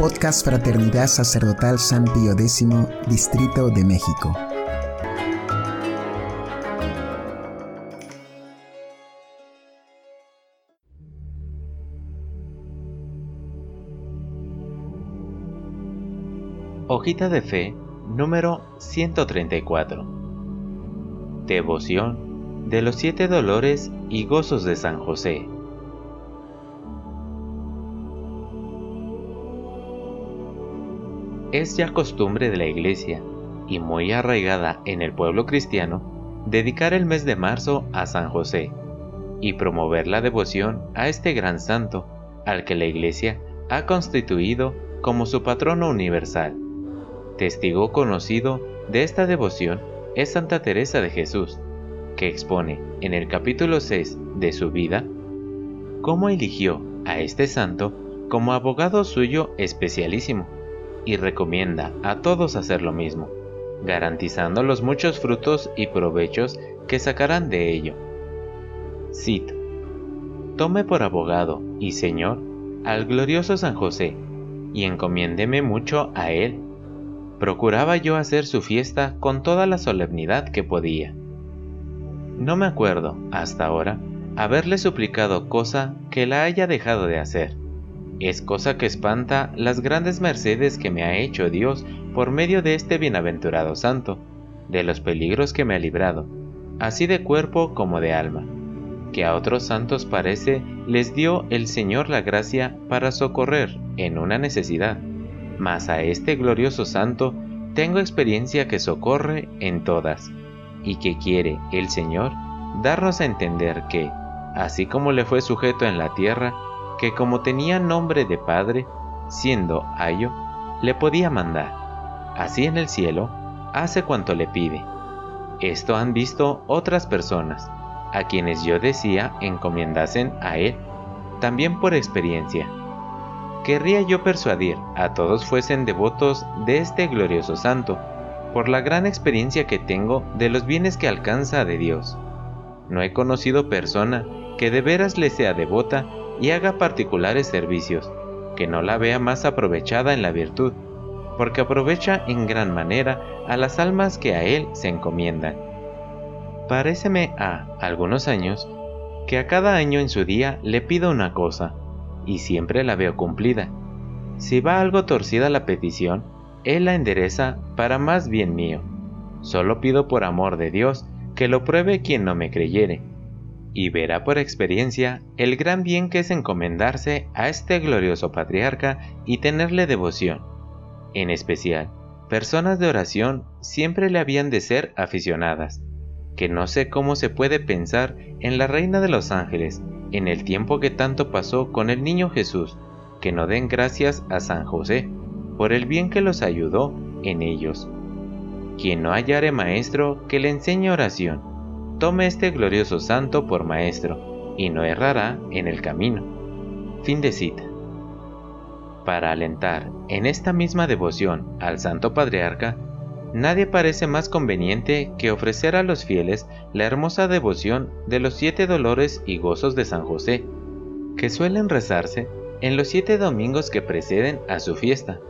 Podcast Fraternidad Sacerdotal San Pío X, Distrito de México. Hojita de Fe número 134. Devoción de los siete dolores y gozos de San José. Es ya costumbre de la Iglesia, y muy arraigada en el pueblo cristiano, dedicar el mes de marzo a San José y promover la devoción a este gran santo, al que la Iglesia ha constituido como su patrono universal. Testigo conocido de esta devoción es Santa Teresa de Jesús, que expone en el capítulo 6 de su vida cómo eligió a este santo como abogado suyo especialísimo y recomienda a todos hacer lo mismo, garantizando los muchos frutos y provechos que sacarán de ello. Cito, Tome por abogado y señor al glorioso San José, y encomiéndeme mucho a él procuraba yo hacer su fiesta con toda la solemnidad que podía. No me acuerdo, hasta ahora, haberle suplicado cosa que la haya dejado de hacer. Es cosa que espanta las grandes mercedes que me ha hecho Dios por medio de este bienaventurado santo, de los peligros que me ha librado, así de cuerpo como de alma, que a otros santos parece les dio el Señor la gracia para socorrer en una necesidad. Mas a este glorioso santo tengo experiencia que socorre en todas, y que quiere el Señor darnos a entender que, así como le fue sujeto en la tierra, que como tenía nombre de Padre, siendo Ayo, le podía mandar, así en el cielo, hace cuanto le pide. Esto han visto otras personas, a quienes yo decía encomiendasen a Él, también por experiencia querría yo persuadir a todos fuesen devotos de este glorioso santo, por la gran experiencia que tengo de los bienes que alcanza de Dios. No he conocido persona que de veras le sea devota y haga particulares servicios, que no la vea más aprovechada en la virtud, porque aprovecha en gran manera a las almas que a él se encomiendan. Paréceme a algunos años que a cada año en su día le pido una cosa, y siempre la veo cumplida. Si va algo torcida la petición, Él la endereza para más bien mío. Solo pido por amor de Dios que lo pruebe quien no me creyere, y verá por experiencia el gran bien que es encomendarse a este glorioso patriarca y tenerle devoción. En especial, personas de oración siempre le habían de ser aficionadas, que no sé cómo se puede pensar en la Reina de los Ángeles, en el tiempo que tanto pasó con el niño Jesús, que no den gracias a San José, por el bien que los ayudó en ellos. Quien no hallare maestro que le enseñe oración, tome este glorioso santo por maestro, y no errará en el camino. Fin de cita. Para alentar en esta misma devoción al Santo Patriarca, Nadie parece más conveniente que ofrecer a los fieles la hermosa devoción de los siete dolores y gozos de San José, que suelen rezarse en los siete domingos que preceden a su fiesta,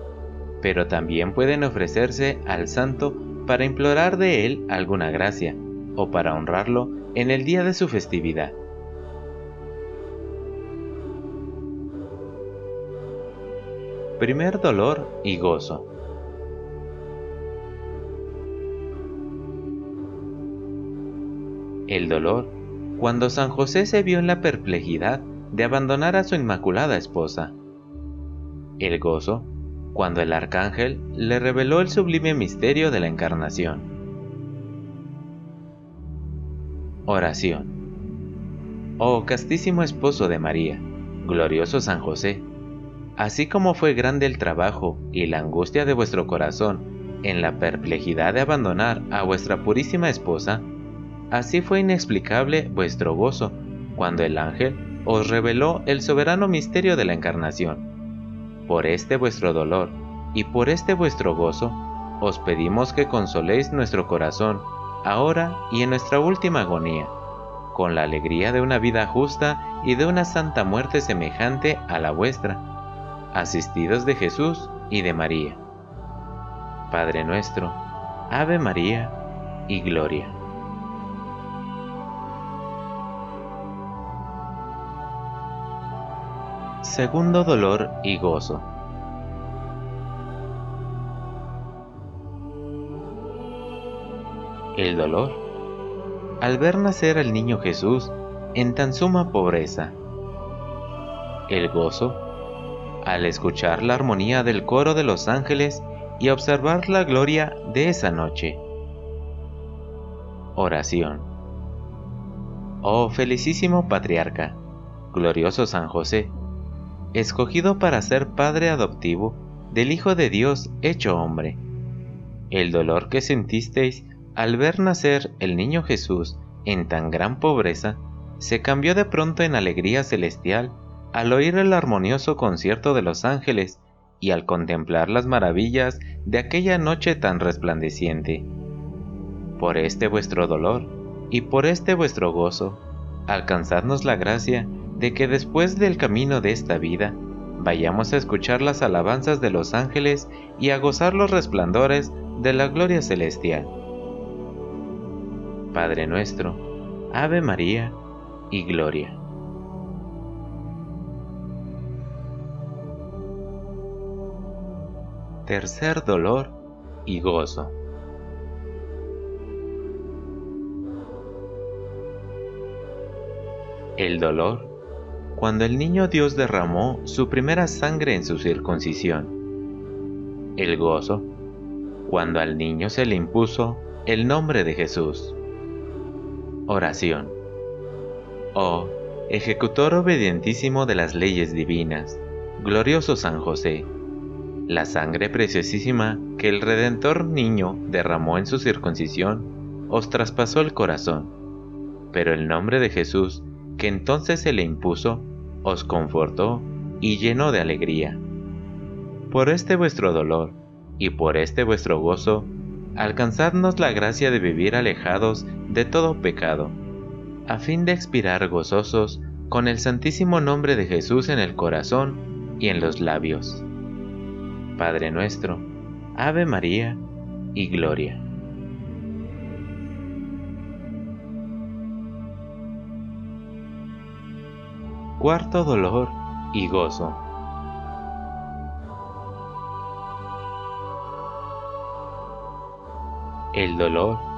pero también pueden ofrecerse al santo para implorar de él alguna gracia, o para honrarlo en el día de su festividad. Primer dolor y gozo. el dolor cuando San José se vio en la perplejidad de abandonar a su inmaculada esposa. El gozo cuando el arcángel le reveló el sublime misterio de la encarnación. Oración. Oh castísimo esposo de María, glorioso San José, así como fue grande el trabajo y la angustia de vuestro corazón en la perplejidad de abandonar a vuestra purísima esposa, Así fue inexplicable vuestro gozo cuando el ángel os reveló el soberano misterio de la encarnación. Por este vuestro dolor y por este vuestro gozo, os pedimos que consoléis nuestro corazón, ahora y en nuestra última agonía, con la alegría de una vida justa y de una santa muerte semejante a la vuestra, asistidos de Jesús y de María. Padre nuestro, Ave María y Gloria. Segundo dolor y gozo. El dolor. Al ver nacer al niño Jesús en tan suma pobreza. El gozo. Al escuchar la armonía del coro de los ángeles y observar la gloria de esa noche. Oración. Oh felicísimo patriarca, glorioso San José, escogido para ser padre adoptivo del Hijo de Dios hecho hombre. El dolor que sentisteis al ver nacer el niño Jesús en tan gran pobreza se cambió de pronto en alegría celestial al oír el armonioso concierto de los ángeles y al contemplar las maravillas de aquella noche tan resplandeciente. Por este vuestro dolor y por este vuestro gozo, alcanzadnos la gracia de que después del camino de esta vida, vayamos a escuchar las alabanzas de los ángeles y a gozar los resplandores de la gloria celestial. Padre nuestro, Ave María y Gloria. tercer dolor y gozo. El dolor, cuando el niño Dios derramó su primera sangre en su circuncisión. El gozo, cuando al niño se le impuso el nombre de Jesús. Oración. Oh, ejecutor obedientísimo de las leyes divinas, glorioso San José, la sangre preciosísima que el Redentor niño derramó en su circuncisión os traspasó el corazón, pero el nombre de Jesús, que entonces se le impuso, os confortó y llenó de alegría. Por este vuestro dolor y por este vuestro gozo, alcanzadnos la gracia de vivir alejados de todo pecado, a fin de expirar gozosos con el santísimo nombre de Jesús en el corazón y en los labios. Padre nuestro, Ave María y Gloria. Cuarto dolor y gozo. El dolor,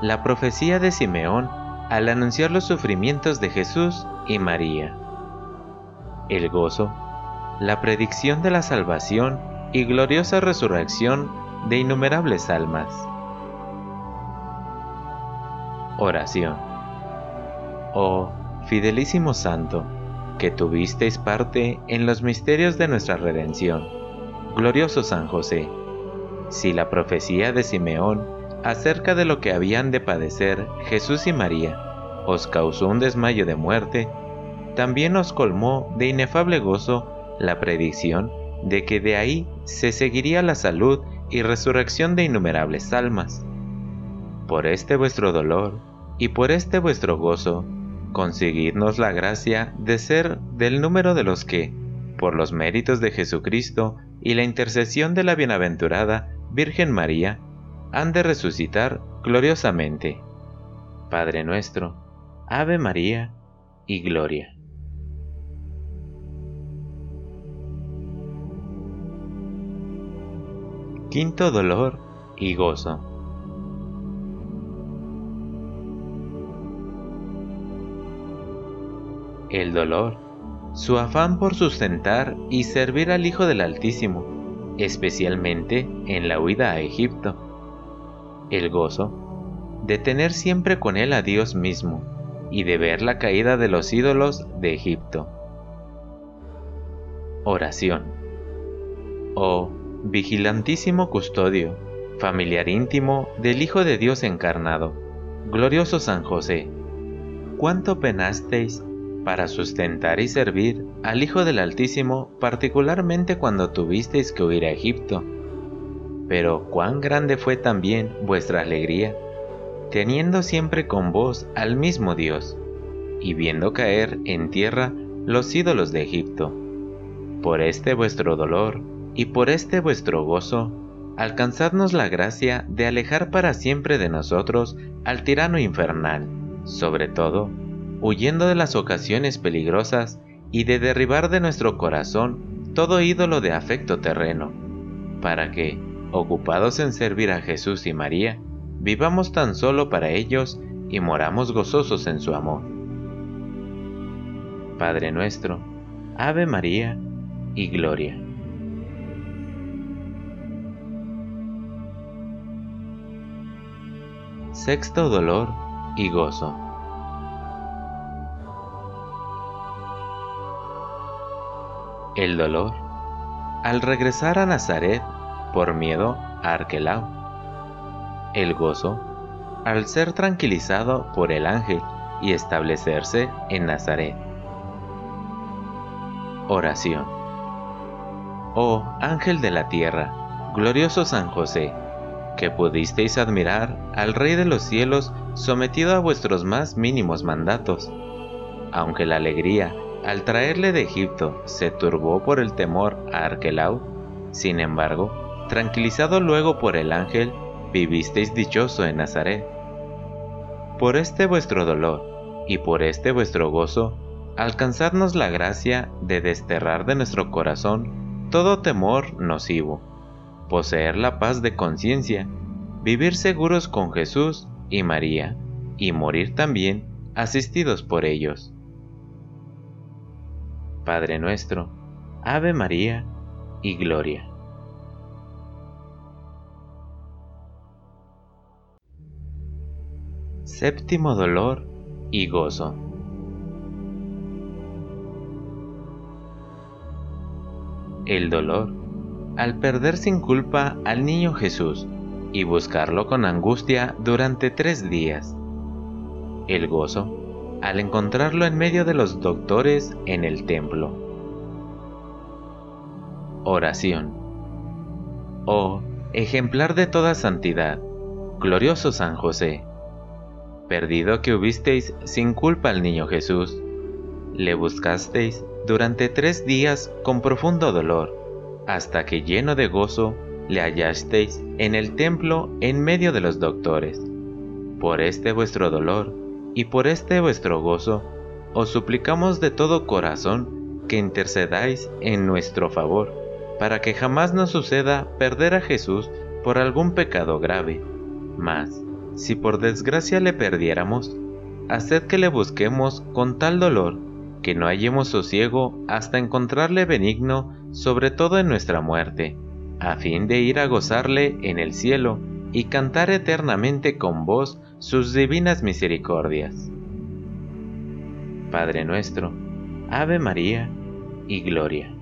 la profecía de Simeón al anunciar los sufrimientos de Jesús y María. El gozo, la predicción de la salvación y gloriosa resurrección de innumerables almas. Oración. Oh, fidelísimo Santo, que tuvisteis parte en los misterios de nuestra redención, glorioso San José, si la profecía de Simeón acerca de lo que habían de padecer Jesús y María os causó un desmayo de muerte, también os colmó de inefable gozo la predicción de que de ahí se seguiría la salud y resurrección de innumerables almas. Por este vuestro dolor y por este vuestro gozo, conseguidnos la gracia de ser del número de los que, por los méritos de Jesucristo y la intercesión de la bienaventurada Virgen María, han de resucitar gloriosamente. Padre nuestro, Ave María y Gloria. Quinto dolor y gozo. El dolor, su afán por sustentar y servir al Hijo del Altísimo, especialmente en la huida a Egipto. El gozo, de tener siempre con él a Dios mismo y de ver la caída de los ídolos de Egipto. Oración. Oh, vigilantísimo custodio, familiar íntimo del Hijo de Dios encarnado, glorioso San José, cuánto penasteis para sustentar y servir al Hijo del Altísimo, particularmente cuando tuvisteis que huir a Egipto. Pero cuán grande fue también vuestra alegría, teniendo siempre con vos al mismo Dios, y viendo caer en tierra los ídolos de Egipto. por este vuestro dolor y por este vuestro gozo, alcanzadnos la gracia de alejar para siempre de nosotros al tirano infernal, sobre todo, huyendo de las ocasiones peligrosas y de derribar de nuestro corazón todo ídolo de afecto terreno, para que, ocupados en servir a Jesús y María, vivamos tan solo para ellos y moramos gozosos en su amor. Padre nuestro, Ave María y Gloria. Sexto dolor y gozo. El dolor. Al regresar a Nazaret por miedo a Arquelao. El gozo. Al ser tranquilizado por el ángel y establecerse en Nazaret. Oración. Oh ángel de la tierra, glorioso San José, que pudisteis admirar al Rey de los cielos sometido a vuestros más mínimos mandatos. Aunque la alegría al traerle de Egipto se turbó por el temor a Arquelau, sin embargo, tranquilizado luego por el ángel, vivisteis dichoso en Nazaret. Por este vuestro dolor y por este vuestro gozo, alcanzadnos la gracia de desterrar de nuestro corazón todo temor nocivo poseer la paz de conciencia, vivir seguros con Jesús y María, y morir también asistidos por ellos. Padre nuestro, Ave María y Gloria. Séptimo dolor y gozo. El dolor al perder sin culpa al niño Jesús y buscarlo con angustia durante tres días. El gozo al encontrarlo en medio de los doctores en el templo. Oración. Oh, ejemplar de toda santidad, glorioso San José, perdido que hubisteis sin culpa al niño Jesús, le buscasteis durante tres días con profundo dolor hasta que lleno de gozo le hallasteis en el templo en medio de los doctores. Por este vuestro dolor y por este vuestro gozo, os suplicamos de todo corazón que intercedáis en nuestro favor, para que jamás nos suceda perder a Jesús por algún pecado grave. Mas, si por desgracia le perdiéramos, haced que le busquemos con tal dolor que no hallemos sosiego hasta encontrarle benigno sobre todo en nuestra muerte, a fin de ir a gozarle en el cielo y cantar eternamente con vos sus divinas misericordias. Padre nuestro, Ave María y Gloria.